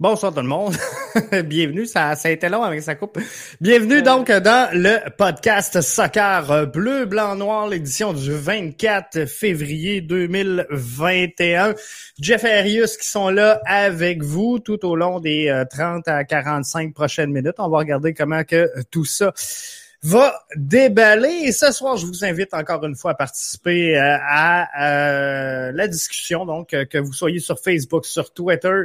Bonsoir tout le monde. Bienvenue, ça, ça a été long avec sa coupe. Bienvenue donc dans le podcast Soccer Bleu, Blanc, Noir, l'édition du 24 février 2021. Jeff et Arius qui sont là avec vous tout au long des 30 euh, à 45 prochaines minutes. On va regarder comment que tout ça va déballer. Et ce soir, je vous invite encore une fois à participer euh, à, euh, la discussion. Donc, que vous soyez sur Facebook, sur Twitter,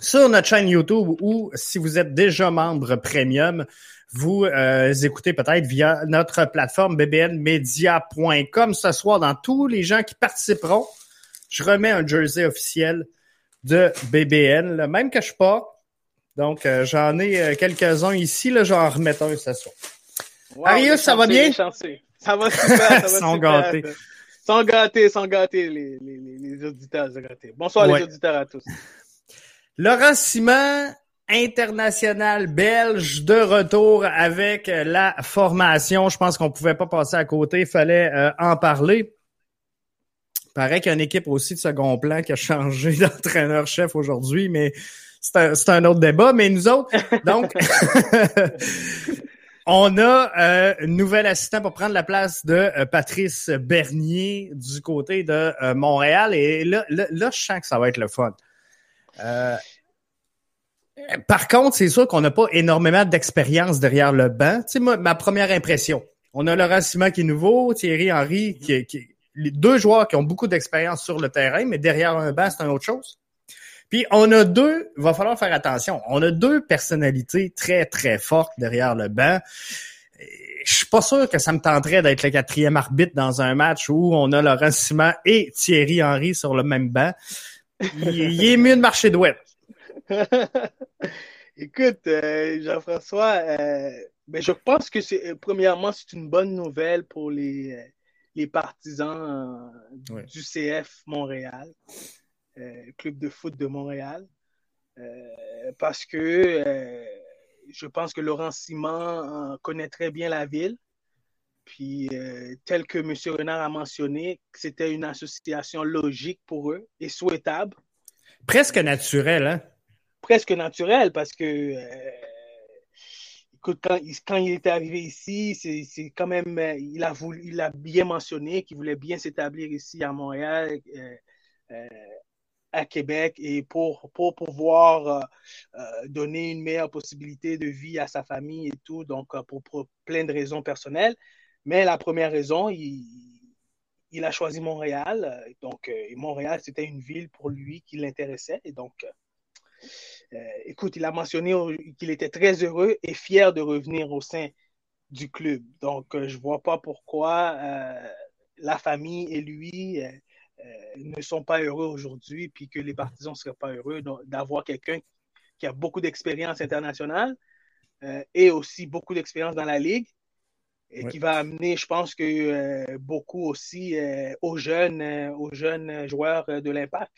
sur notre chaîne YouTube ou si vous êtes déjà membre premium, vous euh, écoutez peut-être via notre plateforme bbnmedia.com. Ce soir, dans tous les gens qui participeront, je remets un jersey officiel de BBN, le même que je pas. Donc, euh, j'en ai euh, quelques-uns ici. Là, j'en remets un ce soir. Arius, ça va bien? Ça va super. Ça va sont gâtés. Sont gâtés, sont gâtés, les, les, les auditeurs. Bonsoir les auditeurs à tous. Laurent Simon, international belge de retour avec la formation. Je pense qu'on pouvait pas passer à côté, il fallait euh, en parler. Paraît qu'il y a une équipe aussi de second plan qui a changé d'entraîneur-chef aujourd'hui, mais c'est un, un, autre débat. Mais nous autres, donc, on a euh, un nouvel assistant pour prendre la place de euh, Patrice Bernier du côté de Montréal. Et là, là, là, je sens que ça va être le fun. Euh, par contre, c'est sûr qu'on n'a pas énormément d'expérience derrière le banc. Tu sais, ma première impression, on a Laurent Simon qui est nouveau, Thierry Henry, qui, qui les deux joueurs qui ont beaucoup d'expérience sur le terrain, mais derrière un banc, c'est une autre chose. Puis on a deux, il va falloir faire attention, on a deux personnalités très, très fortes derrière le banc. Je suis pas sûr que ça me tenterait d'être le quatrième arbitre dans un match où on a Laurent Simon et Thierry Henry sur le même banc il, est mieux de marcher de web. Écoute, euh, Jean-François, euh, ben, je pense que c'est euh, premièrement c'est une bonne nouvelle pour les, les partisans du CF Montréal, club de foot de Montréal, parce que je pense que Laurent Simon connaît très bien la ville. Puis, tel que M. Renard a mentionné, c'était une association logique pour eux et souhaitable. Presque naturel, hein? Presque naturel, parce que, écoute, quand, quand, il est arrivé ici, c'est quand même, il a, voulu, il a bien mentionné qu'il voulait bien s'établir ici à Montréal, à Québec, et pour, pour pouvoir donner une meilleure possibilité de vie à sa famille et tout, donc pour plein de raisons personnelles. Mais la première raison, il, a choisi Montréal. Donc, euh, Montréal, c'était une ville pour lui qui l'intéressait. Et donc, euh, euh, écoute, il a mentionné qu'il était très heureux et fier de revenir au sein du club. Donc, je ne vois pas pourquoi la famille et lui ne sont pas heureux aujourd'hui, puis que les partisans ne seraient pas heureux d'avoir quelqu'un qui a beaucoup d'expérience internationale et aussi beaucoup d'expérience dans la ligue et qui va amener, je pense que euh, beaucoup aussi euh, aux jeunes, euh, aux jeunes joueurs de l'impact.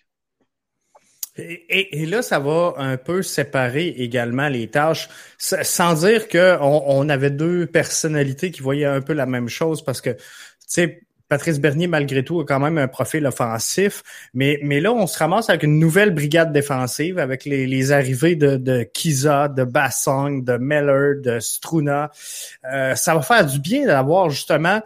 Et, là, ça va un peu séparer également les tâches, sans dire qu'on on avait deux personnalités qui voyaient un peu la même chose, parce que, tu sais, Patrice Bernier, malgré tout, a quand même un profil offensif. Mais, mais là, on se ramasse avec une nouvelle brigade défensive avec les, arrivées de, de Kiza, de Bassong, de Meller, de Struna. Euh, ça va faire du bien d'avoir justement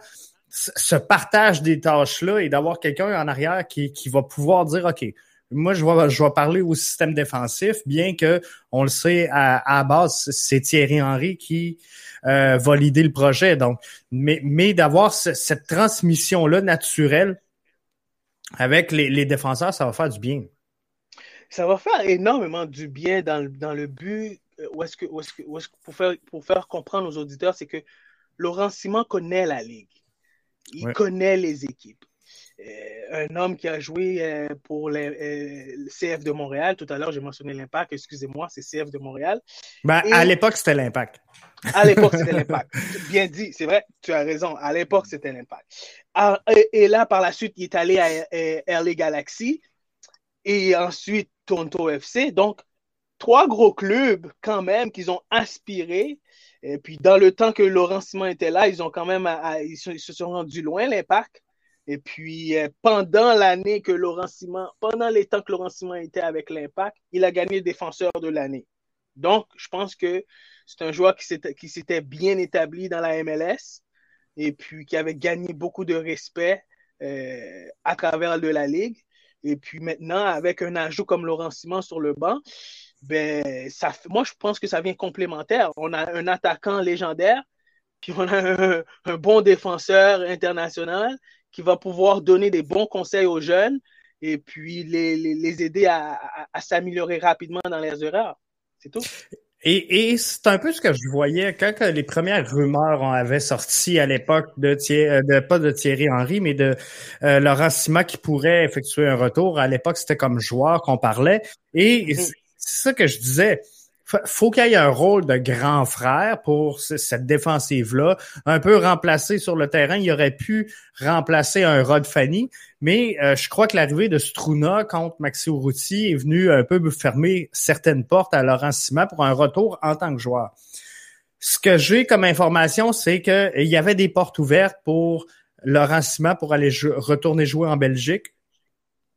ce partage des tâches-là et d'avoir quelqu'un en arrière qui, qui va pouvoir dire, OK, moi, je vais, je vais parler au système défensif, bien que on le sait à, à base, c'est Thierry Henry qui euh, va l'idée le projet. Donc, mais, mais d'avoir cette transmission-là naturelle avec les, défenseurs, ça va faire du bien. Ça va faire énormément du bien dans, dans le but euh, où est-ce que, où est-ce que, où est-ce que pour, faire, pour faire comprendre aux auditeurs, c'est que Laurent Simon connaît la ligue. Il connaît les équipes. Euh, un homme qui a joué euh, pour le euh, CF de Montréal. Tout à l'heure, j'ai mentionné l'Impact. Excusez-moi, c'est CF de Montréal. Ben, à l'époque, c'était l'Impact. À l'époque, c'était l'Impact. Bien dit, c'est vrai, tu as raison. À l'époque, c'était l'Impact. Ah, et, là, par la suite, il est allé à LA Galaxy et ensuite Toronto FC. Donc, trois gros clubs quand même qu'ils ont aspiré. Et puis, dans le temps que Laurent Simon était là, ils ont quand même, ils se sont rendus loin, l'Impact. Et puis, euh, pendant l'année que Laurent Simon, pendant les temps que Laurent Simon était avec l'Impact, il a gagné défenseur de l'année. Donc, je pense que c'est un joueur qui s'était bien établi dans la MLS et puis qui avait gagné beaucoup de respect euh, à travers de la ligue. Et puis maintenant, avec un ajout comme Laurent Simon sur le banc, ben, moi, je pense que ça vient complémentaire. On a un attaquant légendaire, puis on a un, bon défenseur international qui va pouvoir donner des bons conseils aux jeunes et puis les, les, aider à, à s'améliorer rapidement dans les erreurs. C'est tout. Et, et c'est un peu ce que je voyais quand les premières rumeurs avait sorti à l'époque de, Thierry, de pas de Thierry Henry, mais de euh, Laurent Sima qui pourrait effectuer un retour. À l'époque, c'était comme joueur qu'on parlait. Et mm-hmm. c'est ça que je disais faut qu'il y ait un rôle de grand frère pour cette défensive-là, un peu remplacer sur le terrain. Il aurait pu remplacer un Rod Fanny, mais euh, je crois que l'arrivée de Struna contre Maxi Urruti est venue un peu fermer certaines portes à Laurent Simon pour un retour en tant que joueur. Ce que j'ai comme information, c'est qu'il y avait des portes ouvertes pour Laurent Simon pour aller retourner jouer en Belgique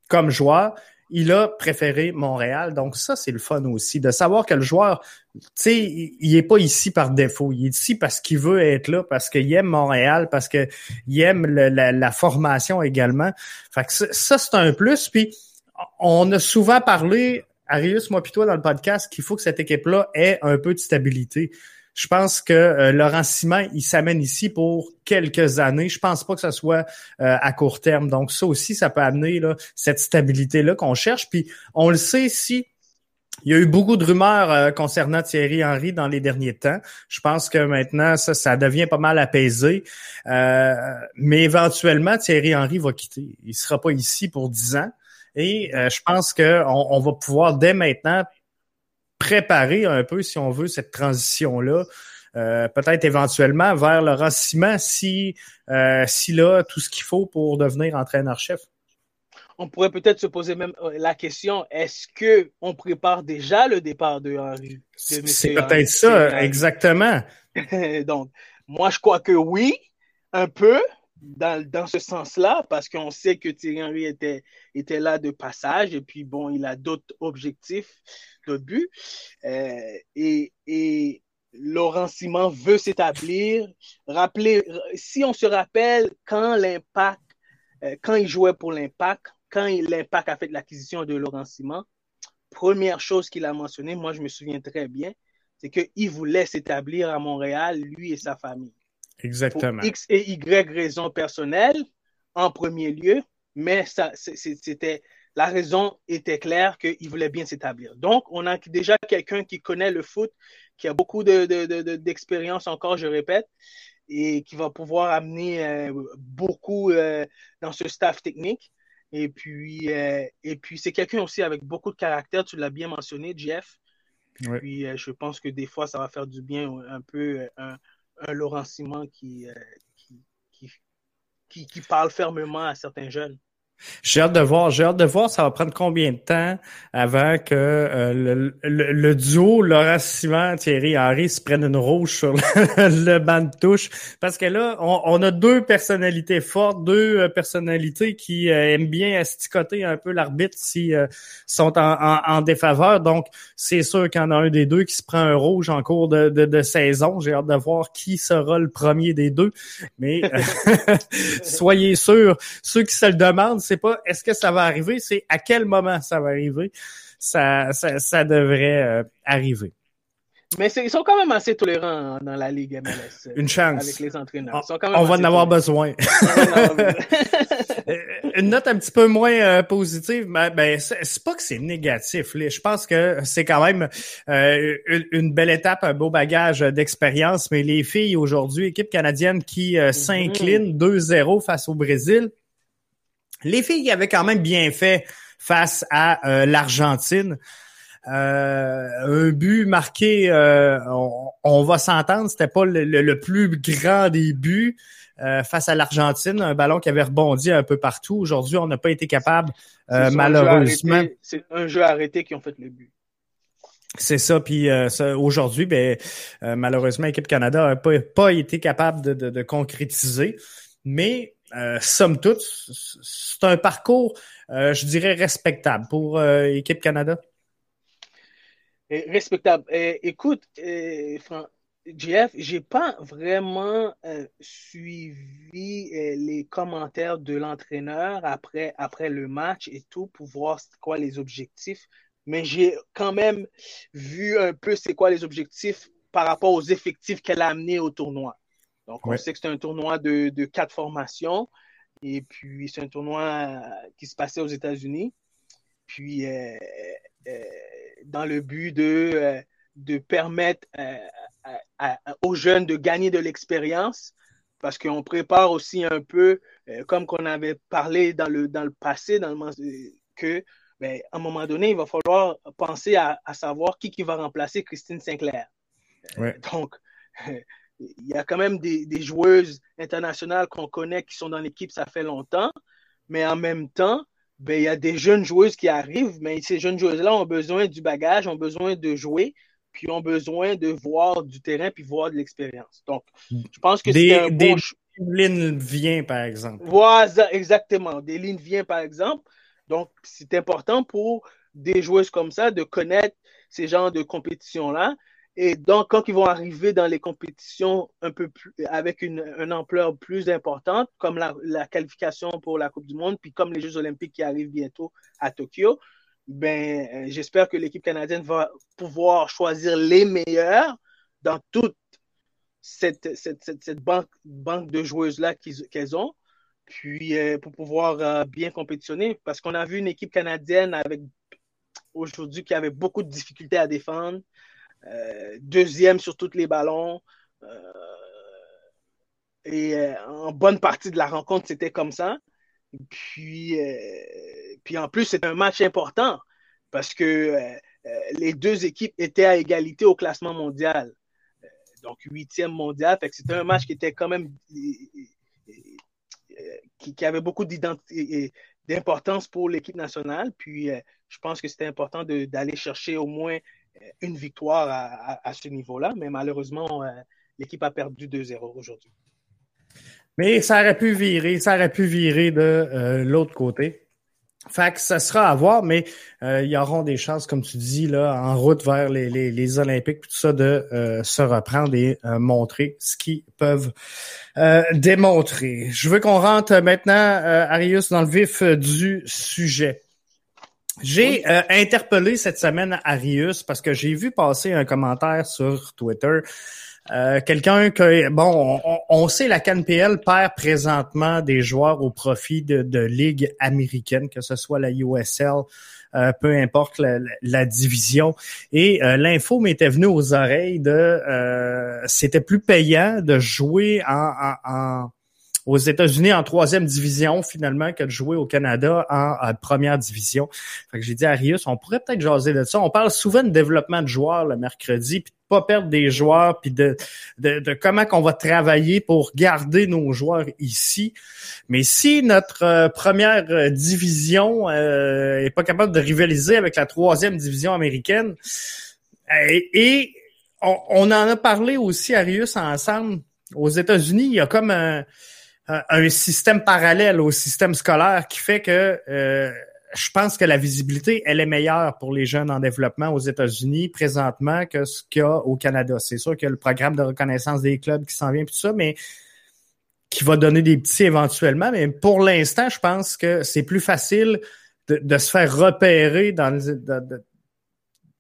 comme joueur il a préféré Montréal. Donc ça, c'est le fun aussi, de savoir que le joueur, tu sais, il, est pas ici par défaut. Il est ici parce qu'il veut être là, parce qu'il aime Montréal, parce qu'il aime la, formation également. Fait que ça, c'est un plus. Puis on a souvent parlé, Arius, moi puis toi, dans le podcast, qu'il faut que cette équipe-là ait un peu de stabilité. Je pense que euh, Laurent Simon, il s'amène ici pour quelques années. Je pense pas que ce soit euh, à court terme. Donc ça aussi, ça peut amener là, cette stabilité-là qu'on cherche. Puis on le sait ici. Il y a eu beaucoup de rumeurs euh, concernant Thierry Henry dans les derniers temps. Je pense que maintenant, ça, ça devient pas mal apaisé. mais éventuellement, Thierry Henry va quitter. Il sera pas ici pour dix ans. Et je pense qu'on on va pouvoir dès maintenant préparer un peu, si on veut, cette transition-là. Euh, peut-être éventuellement vers le rassiment si, euh, s'il a tout ce qu'il faut pour devenir entraîneur-chef. On pourrait peut-être se poser même euh, la question est-ce que on prépare déjà le départ de Henry C'est peut-être ça, exactement. Donc, moi, je crois que oui, un peu, dans, ce sens-là, parce qu'on sait que Thierry Henry était, là de passage, et puis bon, il a d'autres objectifs de but. Euh, et, Laurent Simon veut s'établir. Rappelez, si on se rappelle quand l'impact, euh, quand il jouait pour l'impact, quand l'impact a fait l'acquisition de Laurent Simon, première chose qu'il a mentionné, moi je me souviens très bien, c'est qu'il voulait s'établir à Montréal, lui et sa famille. Exactement. Pour X et Y raisons personnelles, en premier lieu, mais ça, c'était la raison était claire qu'il voulait bien s'établir. Donc, on a déjà quelqu'un qui connaît le foot, qui a beaucoup d'expérience encore, je répète, et qui va pouvoir amener euh, beaucoup euh, dans ce staff technique. Et puis, euh, et puis c'est quelqu'un aussi avec beaucoup de caractère, tu l'as bien mentionné, Jeff. Puis, je pense que des fois, ça va faire du bien un peu un, un Laurent Simon qui, qui, qui, qui parle fermement à certains jeunes. J'ai hâte de voir, j'ai hâte de voir ça va prendre combien de temps avant que euh, le, duo Laurent Simon, Thierry Henry se prenne une rouge sur le, banc de touche. Parce que là, on, a deux personnalités fortes, deux euh, personnalités qui euh, aiment bien asticoter un peu l'arbitre s'ils sont en, défaveur. Donc, c'est sûr qu'il y en a un des deux qui se prend un rouge en cours de, de saison. J'ai hâte de voir qui sera le premier des deux. Mais soyez sûrs, ceux qui se le demandent, c'est pas est-ce que ça va arriver, c'est à quel moment ça va arriver. Ça, ça, devrait euh, arriver. Mais ils sont quand même assez tolérants dans la Ligue MLS. Euh, Une chance. Avec les entraîneurs. on va en avoir besoin. Euh, une note un petit peu moins positive, mais ben, c'est pas que c'est négatif. Je pense que c'est quand même une, belle étape, un beau bagage d'expérience. Mais les filles aujourd'hui, équipe canadienne qui mm-hmm. s'incline 2-0 face au Brésil, les filles avaient quand même bien fait face à euh, l'Argentine. Euh, un but marqué, euh, on, va s'entendre, c'était pas le, plus grand des buts face à l'Argentine, un ballon qui avait rebondi un peu partout. Aujourd'hui, on n'a pas été capable, malheureusement. C'est un jeu arrêté qui ont fait le but. C'est ça. Puis aujourd'hui, ben, malheureusement, l'équipe Canada n'a pas, été capable de, de concrétiser. Mais somme toute, c'est un parcours, je dirais, respectable pour l'équipe Canada. Respectable. écoute, Jeff, j'ai pas vraiment suivi les commentaires de l'entraîneur après, après le match et tout pour voir quoi les objectifs, mais j'ai quand même vu un peu c'est quoi les objectifs par rapport aux effectifs qu'elle a amenés au tournoi. Donc, on sait que c'est un tournoi de, de, quatre formations. Et puis, c'est un tournoi euh, qui se passait aux États-Unis. Puis, euh, euh, dans le but de, de permettre aux jeunes de gagner de l'expérience, parce qu'on prépare aussi un peu, comme qu'on avait parlé dans le, dans le passé, dans le, que ben, à un moment donné, il va falloir penser à, à savoir qui, qui va remplacer Christine Sinclair. Donc, il y a quand même des, joueuses internationales qu'on connaît qui sont dans l'équipe, ça fait longtemps, mais en même temps, ben, il y a des jeunes joueuses qui arrivent, mais ces jeunes joueuses-là ont besoin du bagage, ont besoin de jouer, puis ont besoin de voir du terrain, puis voir de l'expérience. Donc, je pense que c'est un bon... Des lignes vient, par exemple. Voilà, exactement. Des lignes vient, par exemple. Donc, c'est important pour des joueuses comme ça de connaître ces genres de compétitions-là et donc, quand ils vont arriver dans les compétitions un peu plus, avec une, ampleur plus importante, comme la, qualification pour la Coupe du Monde, puis comme les Jeux olympiques qui arrivent bientôt à Tokyo, ben, euh, j'espère que l'équipe canadienne va pouvoir choisir les meilleurs dans toute cette, cette, banque, banque de joueuses-là qu'elles ont, puis euh, pour pouvoir euh, bien compétitionner. Parce qu'on a vu une équipe canadienne avec aujourd'hui qui avait beaucoup de difficultés à défendre. Euh, deuxième sur tous les ballons. Euh, et euh, en bonne partie de la rencontre, c'était comme ça. Puis, puis en plus, c'est un match important parce que les deux équipes étaient à égalité au classement mondial. donc, huitième mondial. c'était un match qui était quand même. qui, avait beaucoup d'importance pour l'équipe nationale. Puis, je pense que c'était important d'aller chercher au moins une victoire à, ce niveau-là, mais malheureusement, euh, l'équipe a perdu 2-0 aujourd'hui. Mais ça aurait pu virer, ça aurait pu virer de euh, l'autre côté. Fait que ça sera à voir, mais euh, il y auront des chances, comme tu dis, là, en route vers les, les, Olympiques, tout ça, de se reprendre et montrer ce qu'ils peuvent démontrer. Je veux qu'on rentre maintenant, Arius, dans le vif du sujet. J'ai euh, interpellé cette semaine Arius parce que j'ai vu passer un commentaire sur Twitter. Euh, quelqu'un que bon, on, sait la CanPL perd présentement des joueurs au profit de, de ligues américaines, que ce soit la USL, euh, peu importe la, division. Et l'info m'était venue aux oreilles de c'était plus payant de jouer en, en aux États-Unis en troisième division finalement que de jouer au Canada en, première division. Fait que j'ai dit à Rius, on pourrait peut-être jaser de ça. On parle souvent de développement de joueurs le mercredi, puis de pas perdre des joueurs, puis de, de, comment qu'on va travailler pour garder nos joueurs ici. Mais si notre euh, première division euh, est pas capable de rivaliser avec la troisième division américaine, et, on, on, en a parlé aussi, Arius, ensemble. Aux États-Unis, il y a comme un, un système parallèle au système scolaire qui fait que euh, je pense que la visibilité, elle est meilleure pour les jeunes en développement aux États-Unis présentement que ce qu'il y a au Canada. C'est sûr qu'il y a le programme de reconnaissance des clubs qui s'en vient, tout ça, mais qui va donner des petits éventuellement. Mais pour l'instant, je pense que c'est plus facile de, se faire repérer dans,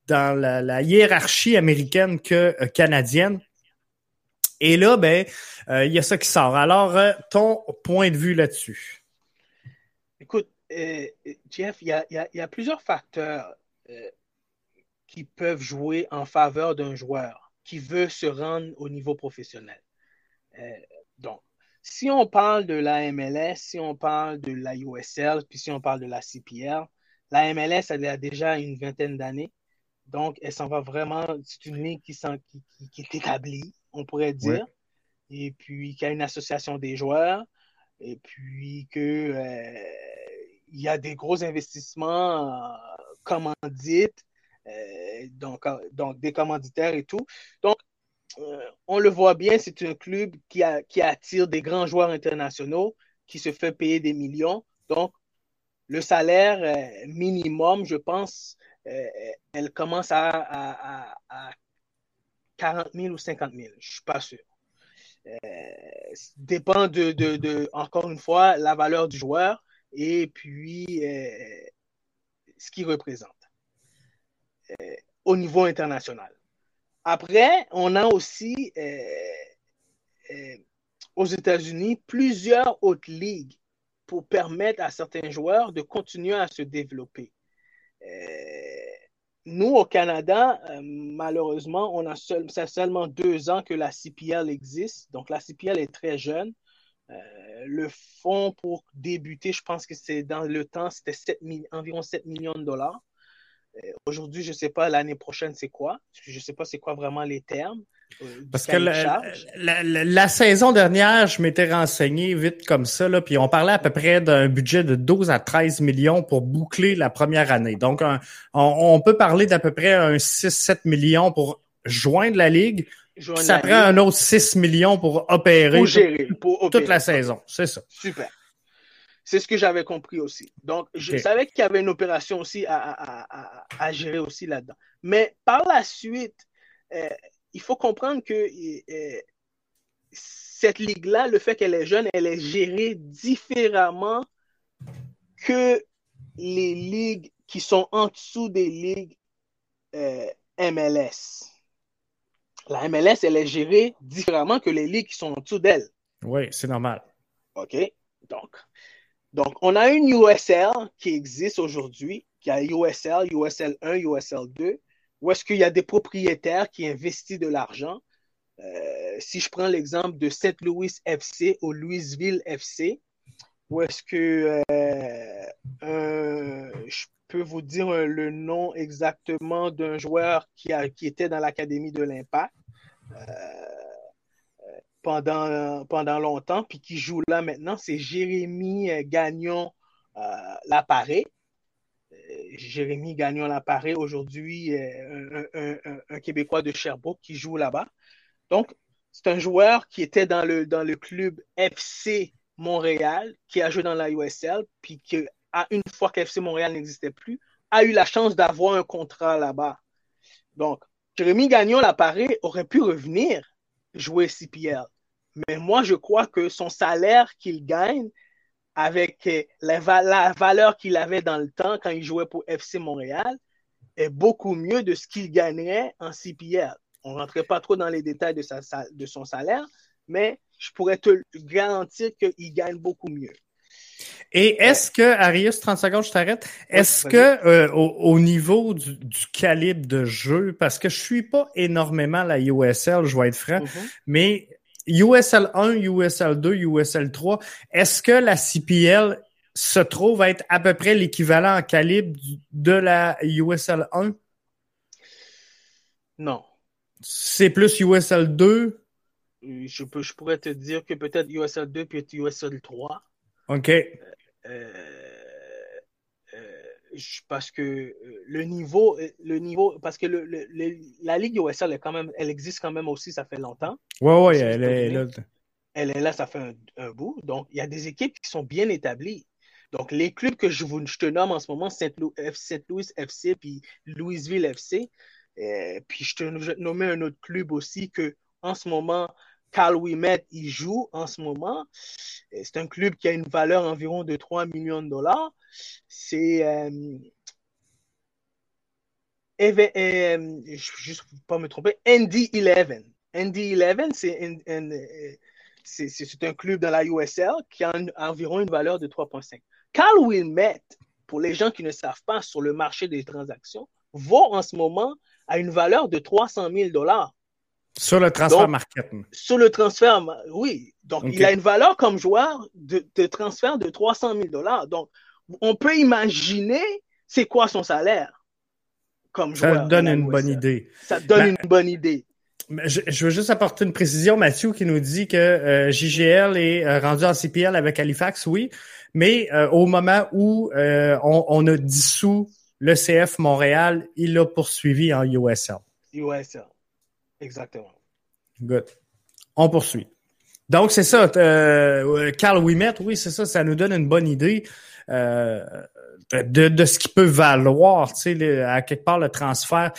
dans la, hiérarchie américaine que euh, canadienne. Et là, ben, euh, il y a ça qui sort. Alors, euh, ton point de vue là-dessus? Écoute, euh, Jeff, il y, a, plusieurs facteurs qui peuvent jouer en faveur d'un joueur qui veut se rendre au niveau professionnel. donc, si on parle de la MLS, si on parle de la USL, puis si on parle de la CPR, la MLS, elle a déjà une vingtaine d'années. Donc, elle s'en va vraiment, c'est une ligne qui, qui, est établie on pourrait dire, et puis qu'il y a une association des joueurs, et puis que euh, il y a des gros investissements euh, commandites, euh, donc, donc des commanditaires et tout. Donc, on le voit bien, c'est un club qui, a, qui attire des grands joueurs internationaux, qui se fait payer des millions. Donc, le salaire minimum, je pense, elle commence à, à, à, 40 000 ou 50 000. Je suis pas sûr. Euh, dépend de, de, encore une fois, la valeur du joueur et puis ce qu'il représente au niveau international. Après, on a aussi aux États-Unis plusieurs autres ligues pour permettre à certains joueurs de continuer à se développer. Euh, nous, au Canada, euh, malheureusement, on a seul, seulement deux ans que la CPL existe. Donc, la CPL est très jeune. Euh, le fonds pour débuter, je pense que c'est dans le temps, c'était environ 7 millions de dollars. Aujourd'hui, je ne sais pas l'année prochaine c'est quoi. Je ne sais pas c'est quoi vraiment les termes. Euh, Parce que la, saison dernière, je m'étais renseigné vite comme ça, là, puis on parlait à peu près d'un budget de 12 à 13 millions pour boucler la première année. Donc, on, peut parler d'à peu près un 6-7 millions pour joindre la Ligue. ça prend un autre 6 millions pour opérer toute la saison. C'est ça. Super. C'est ce que j'avais compris aussi. Donc, je savais qu'il y avait une opération aussi à, gérer aussi là-dedans. Mais par la suite, euh, il faut comprendre que euh, cette ligue-là, le fait qu'elle est jeune, elle est gérée différemment que les ligues qui sont en dessous des ligues euh, MLS. La MLS, elle est gérée différemment que les ligues qui sont en dessous d'elle. Oui, c'est normal. OK? Donc, donc, on a une USL qui existe aujourd'hui, qui a USL, USL 1, USL 2 où est-ce qu'il y a des propriétaires qui investissent de l'argent? Euh, si je prends l'exemple de St. Louis FC ou Louisville FC, où est-ce que euh, je peux vous dire le nom exactement d'un joueur qui, était dans l'académie de l'Impact euh, pendant, pendant longtemps, puis qui joue là maintenant, c'est Jérémy Gagnon Laparé. Jérémy Gagnon l'appareil aujourd'hui, euh, un, Québécois de Sherbrooke qui joue là-bas. Donc, c'est un joueur qui était dans le, dans le club FC Montréal, qui a joué dans la USL, puis qui, a, une fois qu'FC Montréal n'existait plus, a eu la chance d'avoir un contrat là-bas. Donc, Jérémy Gagnon l'appareil aurait pu revenir jouer CPL. Mais moi, je crois que son salaire qu'il gagne avec euh, la, valeur qu'il avait dans le temps quand il jouait pour FC Montréal est beaucoup mieux de ce qu'il gagnerait en CPL. On ne rentrait pas trop dans les détails de, sa, de son salaire, mais je pourrais te garantir qu'il gagne beaucoup mieux. Et est-ce que, Arius, 30 secondes, je t'arrête, est-ce que euh, au, niveau du, calibre de jeu, parce que je suis pas énormément la USL, je vais être franc, mm-hmm. mais USL 1, USL 2, USL 3, est-ce que la CPL se trouve à être à peu près l'équivalent en calibre de la USL 1? Non. C'est plus USL 2? Je, peux, je pourrais te dire que peut-être USL 2 puis USL 3. OK. Euh, euh parce que euh, le niveau, euh, le niveau, parce que le, la Ligue USL est quand même, elle existe quand même aussi, ça fait longtemps. Ouais, ouais, elle est là. Elle est là, ça fait un, bout. Donc, il y a des équipes qui sont bien établies. Donc, les clubs que je, vous, je te nomme en ce moment, Saint Louis, Louis FC, puis Louisville FC, euh, puis je te, nommer un autre club aussi que, en ce moment, Carl Wimet, il joue en ce moment. C'est un club qui a une valeur environ de 3 millions de dollars. C'est. Euh, euh, juste pour pas me tromper, ND11. ND11, c'est un club dans la USL qui a environ une valeur de 3,5. Carl Wilmette, pour les gens qui ne savent pas sur le marché des transactions, vaut en ce moment à une valeur de 300 000 dollars. Sur le transfert market. Sur le transfert, oui. Donc, il a une valeur comme joueur de, transfert de 300 000 dollars. Donc, on peut imaginer c'est quoi son salaire comme joueur. Ça donne une bonne idée. Ça donne une bonne idée. Je, veux juste apporter une précision, Mathieu, qui nous dit que euh, JGL est euh, rendu en CPL avec Halifax, oui, mais euh, au moment où on, on, a dissous le CF Montréal, il l'a poursuivi en USL. USL. Exactement. Good. On poursuit. Donc, c'est ça. Euh, Carl Wimet, oui, c'est ça. Ça nous donne une bonne idée euh, de, de, ce qui peut valoir, tu sais, à quelque part, le transfert,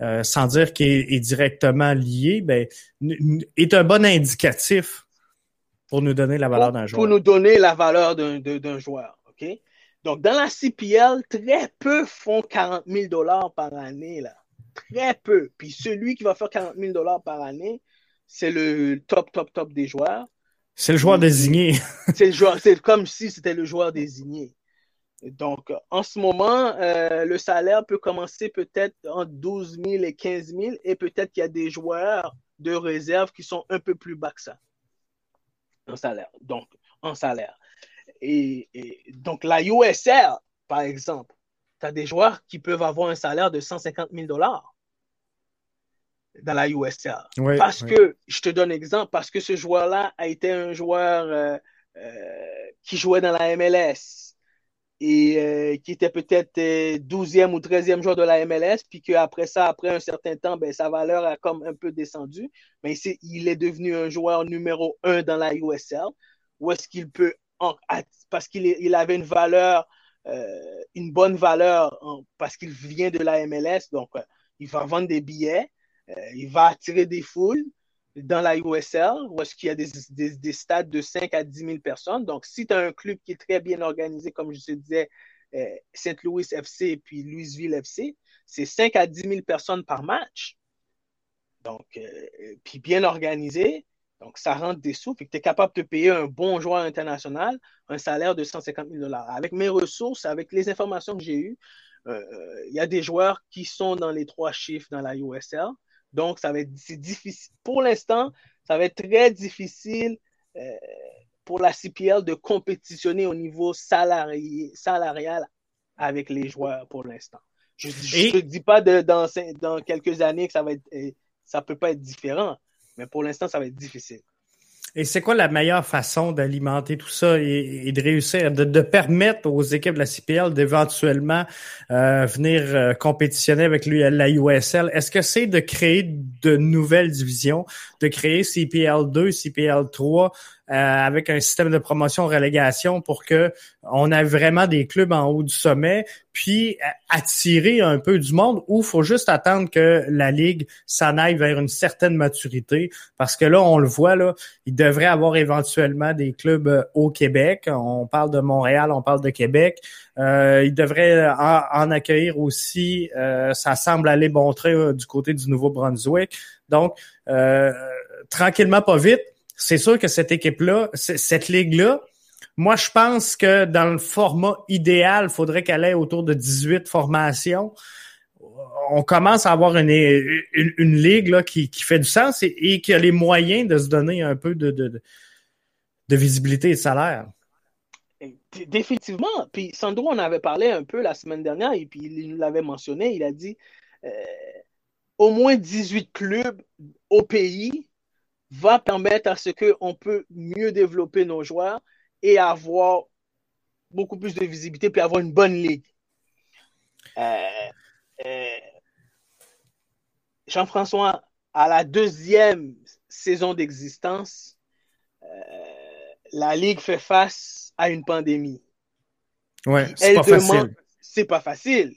euh, sans dire qu'il est, directement lié, ben, est un bon indicatif pour nous donner la valeur d'un joueur. Pour nous donner la valeur d'un joueur, OK? Donc, dans la CPL, très peu font 40 000 dollars par année, là. Très peu. Puis celui qui va faire 40 000 dollars par année, c'est le top, top, top des joueurs. C'est le joueur désigné. c'est le joueur, c'est comme si c'était le joueur désigné. Donc, en ce moment, euh, le salaire peut commencer peut-être entre 12 000 et 15 000 et peut-être qu'il y a des joueurs de réserve qui sont un peu plus bas que ça en salaire. Donc, en salaire. Et, donc, la USL, par exemple, tu as des joueurs qui peuvent avoir un salaire de 150 000 dollars dans la USL. parce que, je te donne un exemple, parce que ce joueur-là a été un joueur euh, euh, qui jouait dans la MLS et euh, qui était peut-être 12e ou 13e joueur de la MLS, puis qu'après ça, après un certain temps, ben, sa valeur a comme un peu descendu. Mais il est devenu un joueur numéro 1 dans la USL. Où est-ce qu'il peut parce qu'il il avait une valeur, euh, une bonne valeur parce qu'il vient de la MLS. Donc, euh, il va vendre des billets, euh, il va attirer des foules dans la USL, où est-ce qu'il y a des, stades de 5 à 10 000 personnes. Donc, si tu as un club qui est très bien organisé, comme je te disais, Saint-Louis FC puis Louisville FC, c'est 5 à 10 000 personnes par match. Donc, puis bien organisé, donc, ça rentre des sous, et que tu es capable de payer un bon joueur international un salaire de 150 000 dollars. Avec mes ressources, avec les informations que j'ai eues, euh, euh, il y a des joueurs qui sont dans les trois chiffres dans la USL. Donc, ça va être difficile. Pour l'instant, ça va être très difficile euh, pour la CPL de compétitionner au niveau salarial avec les joueurs pour l'instant. Je ne dis pas dans, dans quelques années que ça va être, ça peut pas être différent. Mais pour l'instant, ça va être difficile. Et c'est quoi la meilleure façon d'alimenter tout ça et, de réussir, de, permettre aux équipes de la CPL d'éventuellement euh, venir euh, compétitionner avec la USL? Est-ce que c'est de créer de nouvelles divisions, de créer CPL 2, CPL 3, euh, avec un système de promotion-relégation pour que on ait vraiment des clubs en haut du sommet, puis attirer un peu du monde ou faut juste attendre que la ligue s'en aille vers une certaine maturité parce que là on le voit là, il devrait avoir éventuellement des clubs euh, au Québec. On parle de Montréal, on parle de Québec. Euh, il devrait en, accueillir aussi. Euh, ça semble aller bon trait du côté du Nouveau-Brunswick. Donc tranquillement, pas vite c'est sûr que cette équipe-là, cette ligue-là, moi, je pense que dans le format idéal, il faudrait qu'elle ait autour de 18 formations. On commence à avoir une, une, ligue là, qui, qui, fait du sens et, qui a les moyens de se donner un peu de, de, de visibilité et de salaire. Définitivement. Puis Sandro en avait parlé un peu la semaine dernière et puis il nous l'avait mentionné. Il a dit euh, au moins 18 clubs au pays va permettre à ce qu'on peut mieux développer nos joueurs et avoir beaucoup plus de visibilité puis avoir une bonne ligue. Euh, euh, Jean-François, à la deuxième saison d'existence, la ligue fait face à une pandémie. Ouais, c'est pas facile. C'est pas facile.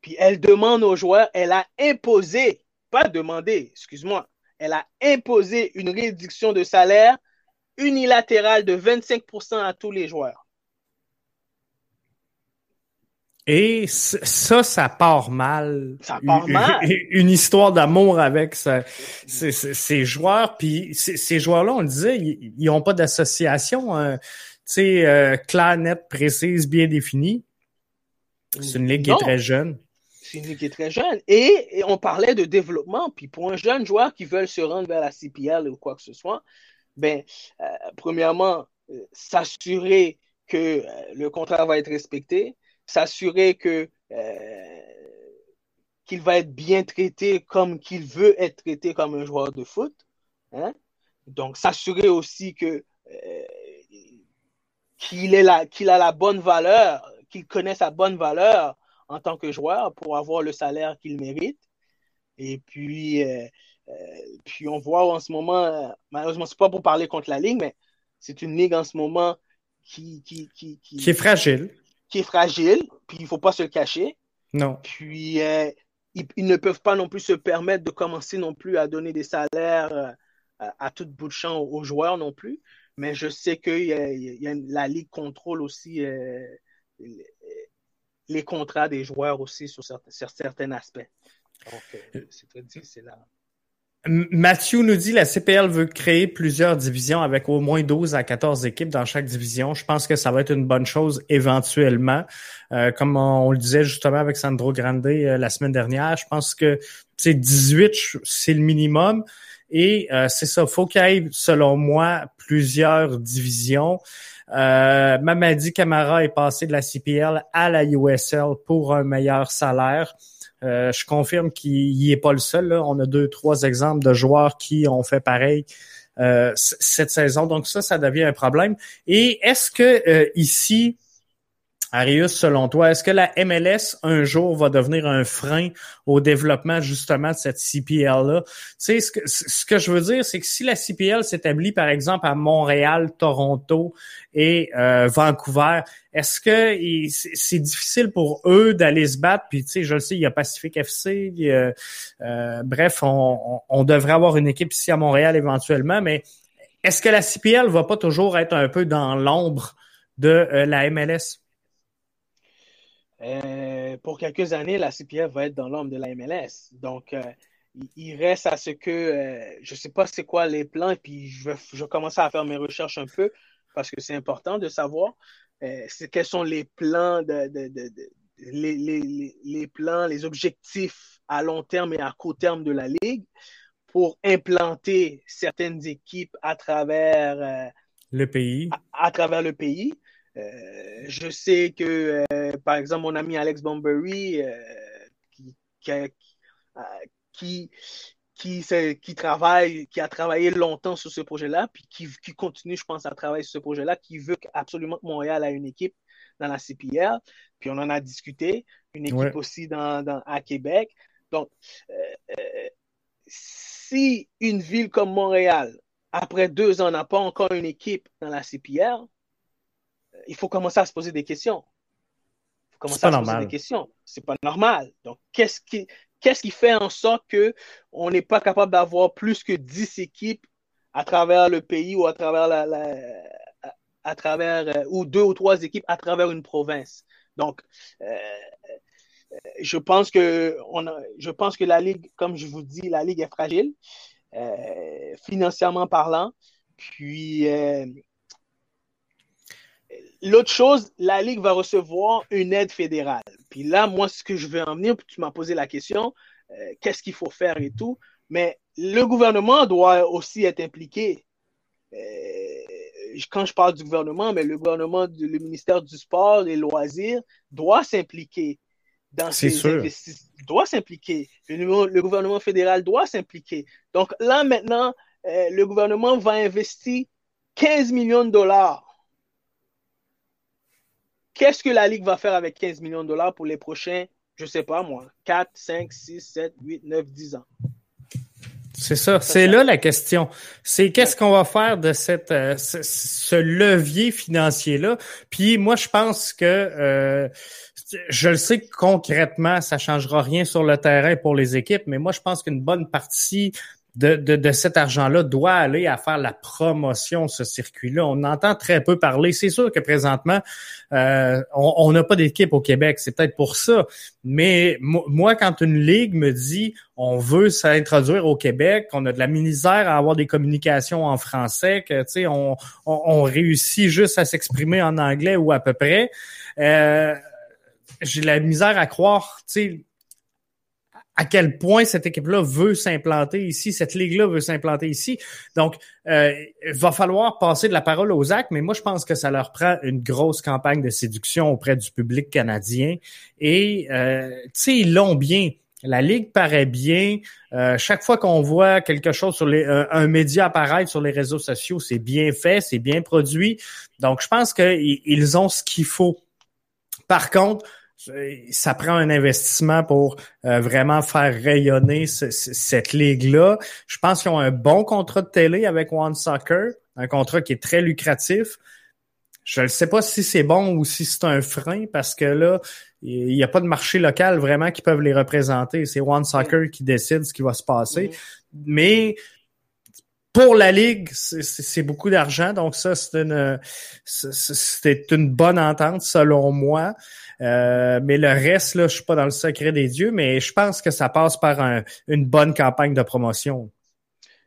Puis elle demande aux joueurs, elle a imposé, pas demandé, excuse-moi, elle a imposé une réduction de salaire unilatérale de 25% à tous les joueurs. Et ça, ça part mal. Ça part mal. Une, histoire d'amour avec ces, joueurs. Puis ces joueurs-là, on le disait, ils n'ont pas d'association, euh, tu sais, euh, claire, nette, précise, bien définie. C'est une ligue qui est très jeune c'est une ligue qui est très jeune. Et, on parlait de développement. Puis pour un jeune joueur qui veut se rendre vers la CPL ou quoi que ce soit, ben, euh, premièrement, euh, s'assurer que le contrat va être respecté, s'assurer que qu'il va être bien traité comme qu'il veut être traité comme un joueur de foot. Hein. Donc, s'assurer aussi que qu'il qu'il a la bonne valeur, qu'il connaît sa bonne valeur en tant que joueur pour avoir le salaire qu'il mérite. Et puis, euh, puis on voit en ce moment, malheureusement, c'est pas pour parler contre la ligue, mais c'est une ligue en ce moment qui, qui, qui, qui, est fragile. Qui est fragile, puis il faut pas se le cacher. Non. Puis ils, ne peuvent pas non plus se permettre de commencer non plus à donner des salaires à, tout bout de champ aux, joueurs non plus. Mais je sais que la Ligue contrôle aussi euh, les contrats des joueurs aussi sur, certains, aspects. Donc, euh, c'est très difficile là. Mathieu nous dit la CPL veut créer plusieurs divisions avec au moins 12 à 14 équipes dans chaque division. Je pense que ça va être une bonne chose éventuellement. Euh, comme on, le disait justement avec Sandro Grande la semaine dernière, je pense que 18, c'est le minimum. Et euh, c'est ça, faut qu'il y ait, selon moi, plusieurs divisions. Euh, Mamadi Camara est passé de la CPL à la USL pour un meilleur salaire. Euh, je confirme qu'il n'est pas le seul. On a deux, trois exemples de joueurs qui ont fait pareil euh, cette saison. Donc ça, ça devient un problème. Et est-ce que ici, Arius, selon toi, est-ce que la MLS un jour va devenir un frein au développement justement de cette CPL-là? Tu sais, ce que, je veux dire, c'est que si la CPL s'établit par exemple à Montréal, Toronto et euh, Vancouver, est-ce que c'est difficile pour eux d'aller se battre? Puis tu sais, je le sais, il y a Pacific FC, euh, bref, on, on devrait avoir une équipe ici à Montréal éventuellement, mais est-ce que la CPL va pas toujours être un peu dans l'ombre de euh, la MLS? Euh, pour quelques années, la CPF va être dans l'ombre de la MLS. Donc, euh, il, reste à ce que, euh, je ne sais pas c'est quoi les plans, et puis je vais, je commencer à faire mes recherches un peu parce que c'est important de savoir quels sont les plans, de, les, les, les, plans, les objectifs à long terme et à court terme de la Ligue pour implanter certaines équipes à travers le pays. à travers le pays. Euh, je sais que, euh, par exemple, mon ami Alex Bombery, euh, qui, qui, qui, qui, travaille, qui a travaillé longtemps sur ce projet-là, puis qui, qui, continue, je pense, à travailler sur ce projet-là, qui veut absolument que Montréal ait une équipe dans la CPR. Puis on en a discuté, une équipe aussi dans, dans, à Québec. Donc, si une ville comme Montréal, après deux ans, n'a pas encore une équipe dans la CPR, il faut commencer à se poser des questions. Il faut commencer à se poser des questions. C'est pas normal. Donc, qu'est-ce qui, qu'est-ce qui fait en sorte qu'on n'est pas capable d'avoir plus que 10 équipes à travers le pays ou à travers la, à travers euh, ou deux ou trois équipes à travers une province? Donc, euh, je pense que on je pense que la ligue, comme je vous dis, la ligue est fragile euh, financièrement parlant. Puis L'autre chose, la Ligue va recevoir une aide fédérale. Puis là, moi, ce que je veux en venir, tu m'as posé la question, euh, qu'est-ce qu'il faut faire et tout. Mais le gouvernement doit aussi être impliqué. Euh, quand je parle du gouvernement, mais le gouvernement, le ministère du Sport, des loisirs, doit s'impliquer dans ces investissements. Doit s'impliquer. Le, gouvernement fédéral doit s'impliquer. Donc là, maintenant, euh, le gouvernement va investir 15 millions de dollars Qu'est-ce que la Ligue va faire avec 15 millions de dollars pour les prochains, je ne sais pas moi, 4, 5, 6, 7, 8, 9, 10 ans? C'est ça, c'est là la question. C'est qu'est-ce qu'on va faire de cette euh, ce, levier financier là. Puis moi je pense que euh, je le sais que concrètement ça changera rien sur le terrain pour les équipes, mais moi je pense qu'une bonne partie de, de, cet argent-là doit aller à faire la promotion de ce circuit-là. On entend très peu parler. C'est sûr que présentement, euh, on n'a pas d'équipe au Québec. C'est peut-être pour ça. Mais moi, quand une ligue me dit on veut s'introduire au Québec, on a de la misère à avoir des communications en français, que tu sais, on, on, réussit juste à s'exprimer en anglais ou à peu près. Euh, j'ai la misère à croire, tu sais, à quel point cette équipe-là veut s'implanter ici, cette ligue-là veut s'implanter ici. Donc, euh, il va falloir passer de la parole aux actes, mais moi, je pense que ça leur prend une grosse campagne de séduction auprès du public canadien. Et, euh, tu sais, ils l'ont bien. La ligue paraît bien. Euh, chaque fois qu'on voit quelque chose sur les, un média apparaître sur les réseaux sociaux, c'est bien fait, c'est bien produit. Donc, je pense qu'ils ont ce qu'il faut. Par contre, ça prend un investissement pour euh, vraiment faire rayonner cette ligue-là. Je pense qu'ils ont un bon contrat de télé avec One Soccer, un contrat qui est très lucratif. Je ne sais pas si c'est bon ou si c'est un frein parce que là, il n'y a pas de marché local vraiment qui peuvent les représenter. C'est One Soccer qui décide ce qui va se passer. Mais pour la ligue, c'est beaucoup d'argent, donc ça c'est une c'est une bonne entente selon moi. Euh, mais le reste là, je suis pas dans le secret des dieux, mais je pense que ça passe par une bonne campagne de promotion.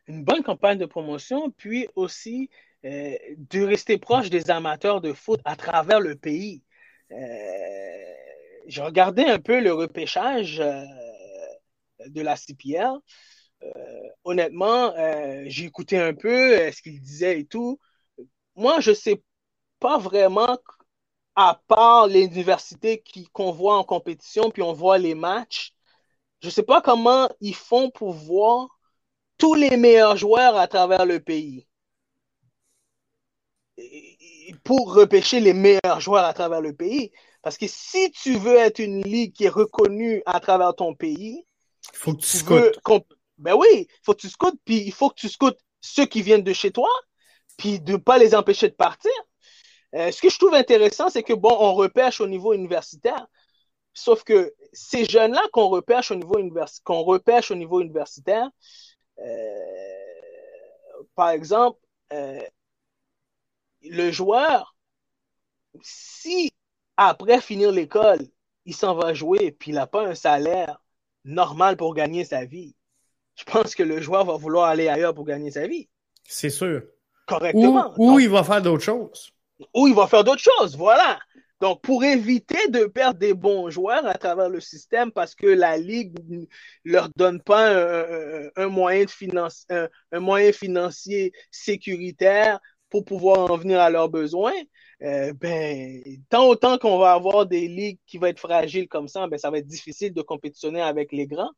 Une bonne campagne de promotion, puis aussi euh, de rester proche des amateurs de foot à travers le pays. Euh, je regardais un peu le repêchage de la CPL. Euh, honnêtement, euh, j'ai écouté un peu euh, ce qu'il disait et tout. Moi, je sais pas vraiment, à part l'université qu'on voit en compétition, puis on voit les matchs, je sais pas comment ils font pour voir tous les meilleurs joueurs à travers le pays. pour repêcher les meilleurs joueurs à travers le pays. Parce que si tu veux être une ligue qui est reconnue à travers ton pays, il faut que tu, tu ben oui, il faut que tu scoutes, puis il faut que tu scoutes ceux qui viennent de chez toi, puis de ne pas les empêcher de partir. Euh, ce que je trouve intéressant, c'est que, bon, on repêche au niveau universitaire, sauf que ces jeunes-là qu'on repêche au niveau, repêche au niveau universitaire, euh, par exemple, euh, le joueur, si après finir l'école, il s'en va jouer, puis il n'a pas un salaire normal pour gagner sa vie, je pense que le joueur va vouloir aller ailleurs pour gagner sa vie. C'est sûr. Correctement. Ou, il va faire d'autres choses. Ou il va faire d'autres choses, voilà. Donc, pour éviter de perdre des bons joueurs à travers le système parce que la Ligue ne leur donne pas un, moyen, de finance, un, moyen financier sécuritaire pour pouvoir en venir à leurs besoins, euh, ben, tant autant qu'on va avoir des ligues qui vont être fragiles comme ça, ben, ça va être difficile de compétitionner avec les grands.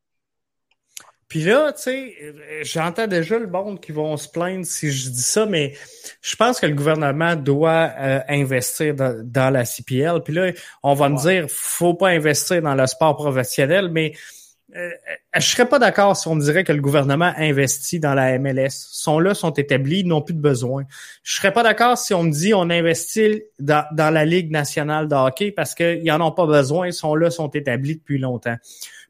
Puis là, tu sais, j'entends déjà le monde qui vont se plaindre si je dis ça, mais je pense que le gouvernement doit euh, investir dans, la CPL. Puis là, on va me dire, faut pas investir dans le sport professionnel, mais euh, je serais pas d'accord si on me dirait que le gouvernement investit dans la MLS. Sont là, sont établis, n'ont plus de besoin. Je serais pas d'accord si on me dit on investit dans, la Ligue nationale de hockey parce qu'ils en ont pas besoin, sont là, sont établis depuis longtemps.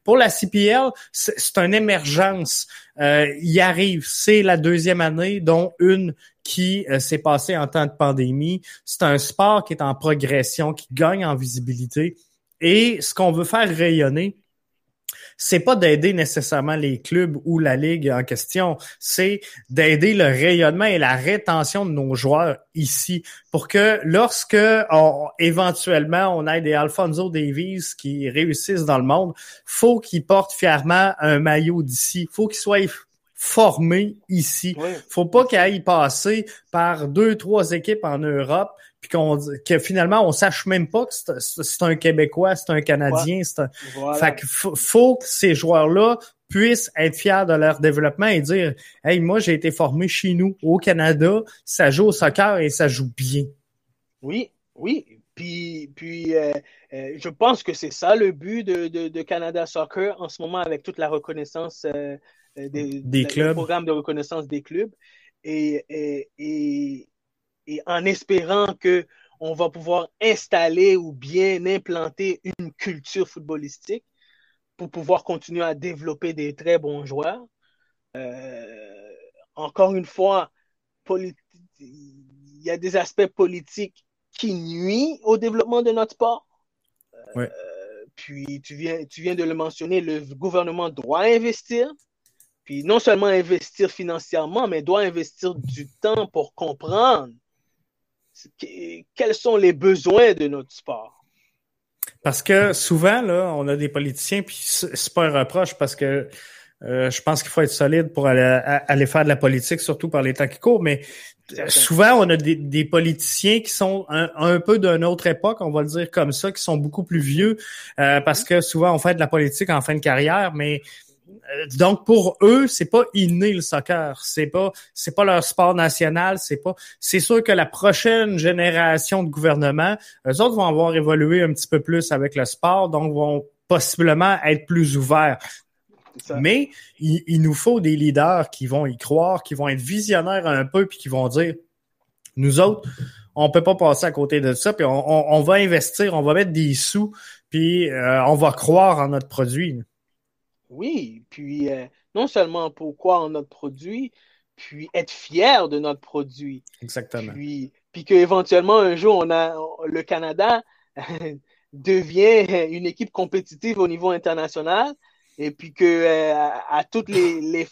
Pour la CPL, c'est une émergence. Euh, il arrive, c'est la deuxième année, dont une qui euh, s'est passée en temps de pandémie. C'est un sport qui est en progression, qui gagne en visibilité. Et ce qu'on veut faire rayonner, c'est pas d'aider nécessairement les clubs ou la ligue en question, c'est d'aider le rayonnement et la rétention de nos joueurs ici pour que lorsque éventuellement on ait des Alfonso Davies qui réussissent dans le monde, faut qu'ils portent fièrement un maillot d'ici, faut qu'ils soient formés ici. Faut pas qu'ils aillent passer par deux, trois équipes en Europe puis qu'on que finalement on sache même pas que c'est un Québécois, c'est un Canadien, c'est un... fait que faut que ces joueurs-là puissent être fiers de leur développement et dire Hey, moi j'ai été formé chez nous, au Canada, ça joue au soccer et ça joue bien. Oui, oui. Puis, puis euh, euh, je pense que c'est ça le but de, de, Canada Soccer en ce moment avec toute la reconnaissance euh, des, des clubs. Programme de reconnaissance des clubs. Et, et, et, et en espérant que on va pouvoir installer ou bien implanter une culture footballistique pour pouvoir continuer à développer des très bons joueurs. Euh, encore une fois, il y a des aspects politiques qui nuisent au développement de notre sport. Euh, puis tu viens, tu viens de le mentionner, le gouvernement doit investir. Puis non seulement investir financièrement, mais doit investir du temps pour comprendre quels sont les besoins de notre sport? Parce que souvent, là, on a des politiciens, puis c'est pas un reproche parce que euh, je pense qu'il faut être solide pour aller, faire de la politique, surtout par les temps qui courent, mais souvent, on a des, politiciens qui sont un, peu d'une autre époque, on va le dire comme ça, qui sont beaucoup plus vieux, euh, parce que souvent, on fait de la politique en fin de carrière, mais donc pour eux, c'est pas inné le soccer, c'est pas c'est pas leur sport national, c'est pas c'est sûr que la prochaine génération de gouvernement, eux autres vont avoir évolué un petit peu plus avec le sport, donc vont possiblement être plus ouverts. Mais il, il, nous faut des leaders qui vont y croire, qui vont être visionnaires un peu, puis qui vont dire, nous autres, on peut pas passer à côté de ça, puis on, on, on va investir, on va mettre des sous, puis euh, on va croire en notre produit. Oui, puis euh, non seulement pour croire en notre produit, puis être fier de notre produit. Exactement. Puis, puis qu'éventuellement, un jour, on a le Canada devient une équipe compétitive au niveau international et puis que euh, à, toutes les, les,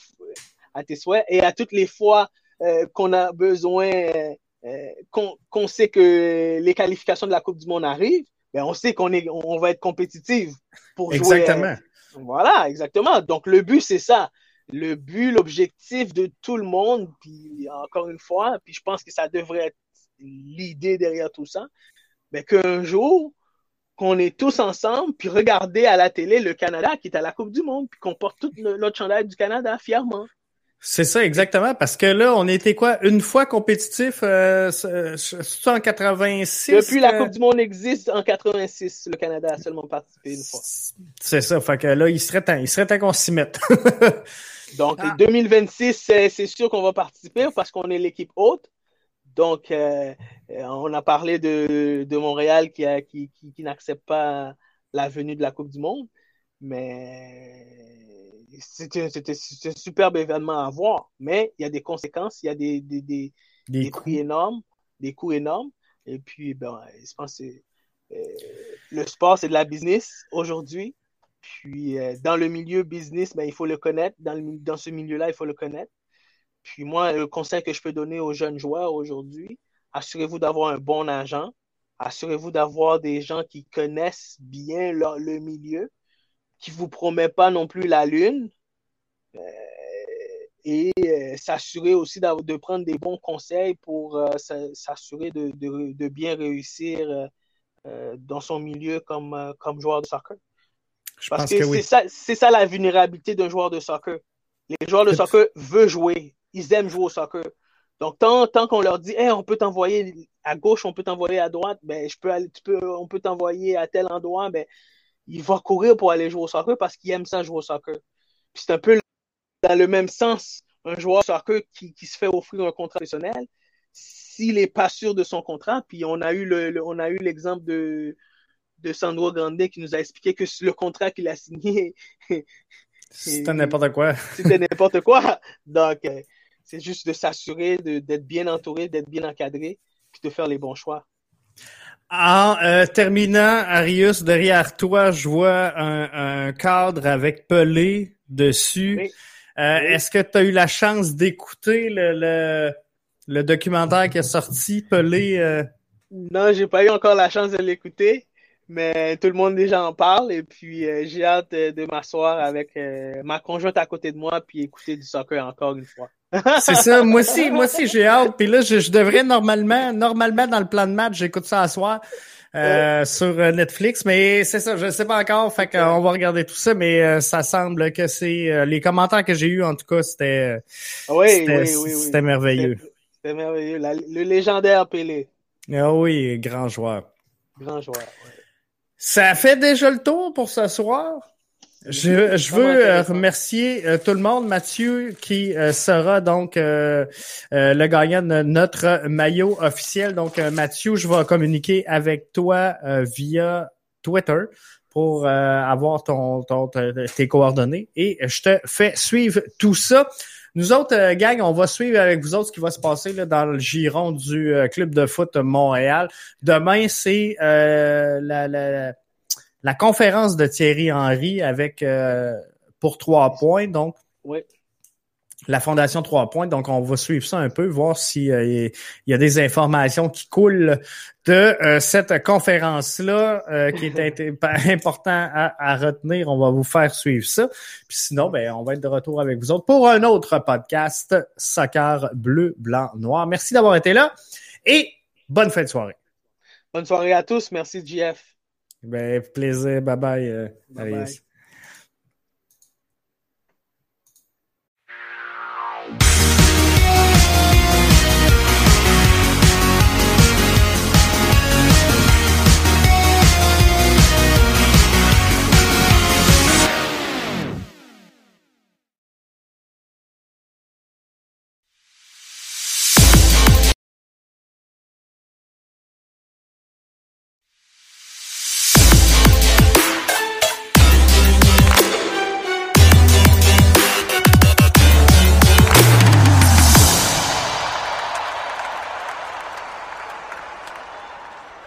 à tes souhaits et à toutes les fois euh, qu'on a besoin euh, qu'on sait que les qualifications de la Coupe du Monde arrivent, ben on sait qu'on est on va être compétitive pour jouer. Exactement. Voilà, exactement. Donc le but c'est ça. Le but, l'objectif de tout le monde, puis encore une fois, puis je pense que ça devrait être l'idée derrière tout ça, mais qu'un jour, qu'on est tous ensemble, puis regarder à la télé le Canada qui est à la Coupe du Monde, puis qu'on porte tout notre chandail du Canada fièrement. C'est ça, exactement, parce que là, on était quoi, une fois compétitif, euh, en 86? Depuis la Coupe du Monde existe, en 86, le Canada a seulement participé une fois. C'est ça, fait que là, il serait temps, il serait temps qu'on s'y mette. Donc, ah. 2026, c'est sûr qu'on va participer parce qu'on est l'équipe haute. Donc, euh, euh, on a parlé de, de Montréal qui, a, qui, qui, qui n'accepte pas la venue de la Coupe du Monde, mais c'était, un superbe événement à voir. Mais il y a des conséquences, il y a des, des, des, des, prix énormes, des coûts énormes. Et puis, ben, je pense que euh, le sport, c'est de la business aujourd'hui. Puis, euh, dans le milieu business, ben, il faut le connaître. Dans, le, dans ce milieu-là, il faut le connaître. Puis moi, le conseil que je peux donner aux jeunes joueurs aujourd'hui, assurez-vous d'avoir un bon agent, assurez-vous d'avoir des gens qui connaissent bien le, milieu, qui ne vous promet pas non plus la lune, euh, et euh, s'assurer aussi de prendre des bons conseils pour euh, s'assurer de, bien réussir dans son milieu comme, comme joueur de soccer. Parce que, c'est ça, ça la vulnérabilité d'un joueur de soccer. Les joueurs de soccer veulent jouer ils aiment jouer au soccer. Donc, tant, tant qu'on leur dit, on peut t'envoyer à gauche, on peut t'envoyer à droite, ben, je peux aller, tu peux, on peut t'envoyer à tel endroit, ben, il va courir pour aller jouer au soccer parce qu'il aime ça jouer au soccer. Puis c'est un peu dans le même sens, un joueur de soccer qui, qui se fait offrir un contrat professionnel, s'il n'est pas sûr de son contrat, puis on a eu le, on a eu l'exemple de, de Sandro Grande qui nous a expliqué que le contrat qu'il a signé c'était n'importe quoi. C'était n'importe quoi. Donc, euh, c'est juste de s'assurer d'être bien entouré, d'être bien encadré, puis de faire les bons choix. En euh, terminant, Arius, derrière toi, je vois un, cadre avec Pelé dessus. Euh, est-ce que tu as eu la chance d'écouter le, le, documentaire qui est sorti, Pelé? Euh? Non, j'ai pas eu encore la chance de l'écouter, mais tout le monde déjà en parle et puis j'ai hâte de m'asseoir avec ma conjointe à côté de moi puis écouter du soccer encore une fois. C'est ça. Moi aussi, moi aussi, j'ai hâte. Puis là, je, devrais normalement, normalement dans le plan de match, j'écoute ça à soir. Euh, sur euh, Netflix, mais c'est ça, je sais pas encore, fait qu'on va regarder tout ça, mais euh, ça semble que c'est les commentaires que j'ai eus en tout cas, c'était oui, c'était merveilleux. C'était merveilleux, le légendaire Pelé. Ah oui, grand joueur. Grand joueur. Ça fait déjà le tour pour ce soir? Je, je veux euh, remercier euh, tout le monde. Mathieu qui euh, sera donc le gagnant de notre maillot officiel. Donc Mathieu, je vais communiquer avec toi via Twitter pour avoir ton, ton, tes coordonnées et je te fais suivre tout ça. Nous autres, gang, on va suivre avec vous autres ce qui va se passer là, dans le giron du club de foot Montréal. Demain, c'est la, la la conférence de Thierry Henry avec euh, pour trois points, donc oui. la Fondation Trois points. Donc, on va suivre ça un peu, voir s'il euh, y a des informations qui coulent de euh, cette conférence-là qui est important à, retenir. On va vous faire suivre ça. Puis sinon, ben, on va être de retour avec vous autres pour un autre podcast Soccer bleu, blanc, noir. Merci d'avoir été là et bonne fin de soirée. Bonne soirée à tous. Merci, JF. Ben, plaisir. Bye bye. Bye, bye.